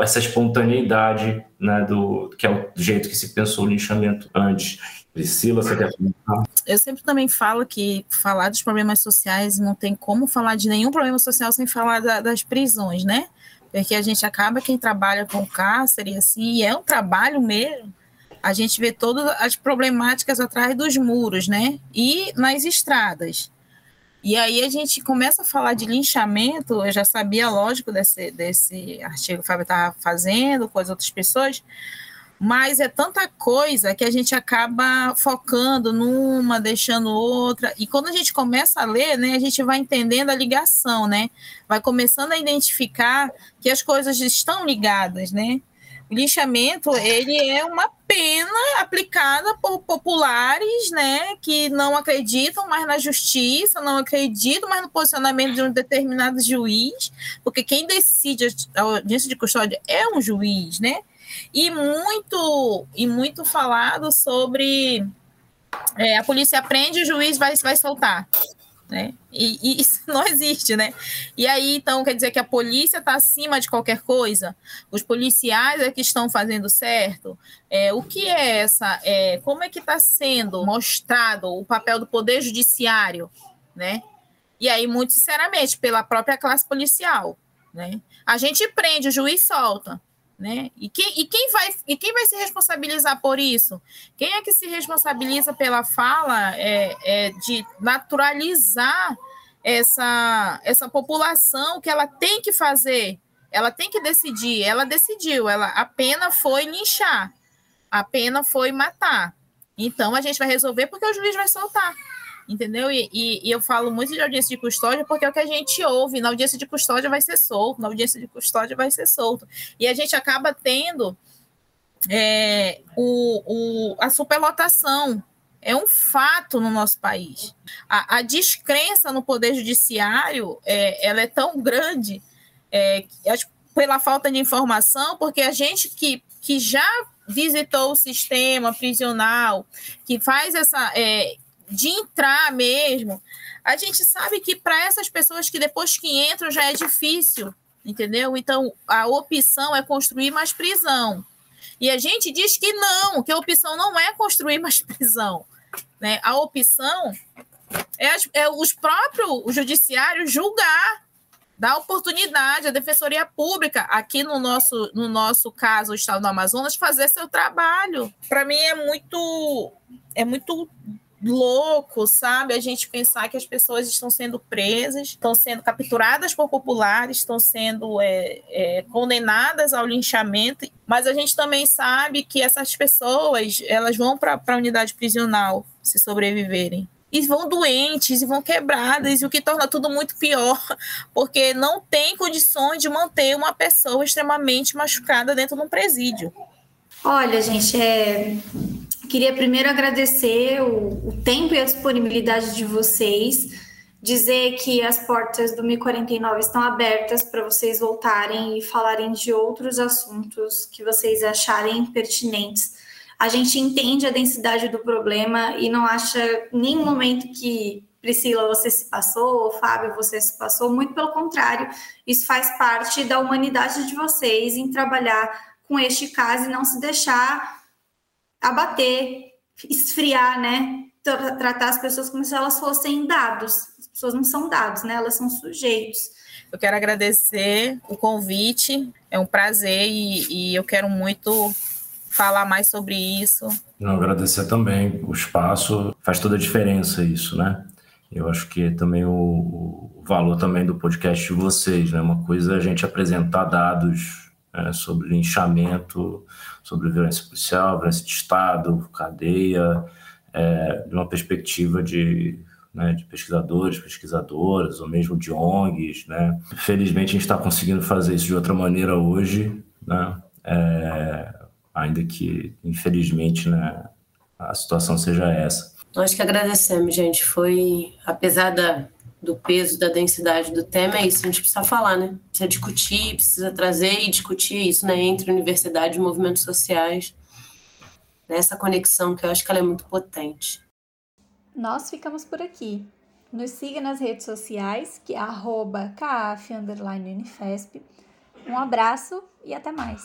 Speaker 2: essa espontaneidade, né, do que é o jeito que se pensou o linchamento antes. Priscila, você quer comentar?
Speaker 3: Eu sempre também falo que falar dos problemas sociais não tem como falar de nenhum problema social sem falar da, das prisões, né? Porque a gente acaba quem trabalha com cárcere, assim, e é um trabalho mesmo. A gente vê todas as problemáticas atrás dos muros, né? E nas estradas. E aí a gente começa a falar de linchamento, eu já sabia, lógico, desse, desse artigo que o Fábio estava fazendo com as outras pessoas, mas é tanta coisa que a gente acaba focando numa, deixando outra, e quando a gente começa a ler, né, a gente vai entendendo a ligação, né, vai começando a identificar que as coisas estão ligadas, né, lixamento, ele é uma pena aplicada por populares, né, que não acreditam mais na justiça, não acreditam mais no posicionamento de um determinado juiz, porque quem decide a audiência de custódia é um juiz, né? E muito e muito falado sobre é, a polícia prende, o juiz vai, vai soltar né? E, e, isso *laughs* não existe, né? E aí, então, quer dizer que a polícia está acima de qualquer coisa? Os policiais é que estão fazendo certo? É, o que é essa? É, como é que está sendo mostrado o papel do Poder Judiciário, né? E aí, muito sinceramente, pela própria classe policial, né? A gente prende, o juiz solta. Né? E, quem, e, quem vai, e quem vai se responsabilizar por isso? Quem é que se responsabiliza pela fala é, é de naturalizar essa, essa população que ela tem que fazer, ela tem que decidir, ela decidiu, ela, a pena foi linchar, a pena foi matar. Então a gente vai resolver porque o juiz vai soltar entendeu? E, e, e, eu falo muito de audiência de custódia porque é o que a gente ouve. Na audiência de custódia vai ser solto, na audiência de custódia vai ser solto. E a gente acaba tendo é, o, o, a superlotação. É um fato no nosso país. A, a descrença no poder judiciário é, ela é tão grande é, pela falta de informação, porque a gente que, que já visitou o sistema prisional, que faz essa. É, de entrar mesmo, a gente sabe que para essas pessoas que depois que entram já é difícil, entendeu? Então a opção é construir mais prisão. E a gente diz que não, que a opção não é construir mais *laughs* prisão. Né? A opção é, é os próprios o judiciário julgar, dar oportunidade à Defensoria Pública, aqui no nosso, no nosso caso, o Estado do Amazonas, fazer seu trabalho. Para mim é muito, é muito louco, sabe? A gente pensar que as pessoas estão sendo presas, estão sendo capturadas por populares, estão sendo é, é, condenadas ao linchamento, mas a gente também sabe que essas pessoas elas vão para a unidade prisional se sobreviverem. E vão doentes, e vão quebradas, e o que torna tudo muito pior, *laughs* porque não tem condições de manter uma pessoa extremamente machucada dentro de um presídio.
Speaker 1: Olha, gente, é, Queria primeiro agradecer o, o tempo e a disponibilidade de vocês, dizer que as portas do 1049 estão abertas para vocês voltarem e falarem de outros assuntos que vocês acharem pertinentes. A gente entende a densidade do problema e não acha nenhum momento que Priscila, você se passou, ou Fábio, você se passou, muito pelo contrário, isso faz parte da humanidade de vocês em trabalhar com este caso e não se deixar abater, esfriar, né? Tratar as pessoas como se elas fossem dados. As pessoas não são dados, né? Elas são sujeitos.
Speaker 3: Eu quero agradecer o convite, é um prazer e, e eu quero muito falar mais sobre isso.
Speaker 2: Não, agradecer também o espaço, faz toda a diferença isso, né? Eu acho que também o, o valor também do podcast de vocês, né? Uma coisa é a gente apresentar dados é, sobre linchamento, sobre violência policial, violência de Estado, cadeia, é, de uma perspectiva de, né, de pesquisadores, pesquisadoras, ou mesmo de ONGs. Né? Felizmente, a gente está conseguindo fazer isso de outra maneira hoje, né? É, ainda que, infelizmente, né, a situação seja essa.
Speaker 4: Nós que agradecemos, gente. Foi, apesar da do peso, da densidade do tema, é isso, a gente precisa falar, né? Precisa discutir, precisa trazer e discutir isso, né, entre universidade e movimentos sociais, nessa conexão que eu acho que ela é muito potente.
Speaker 5: Nós ficamos por aqui. Nos siga nas redes sociais, que é arroba Unifesp, Um abraço e até mais.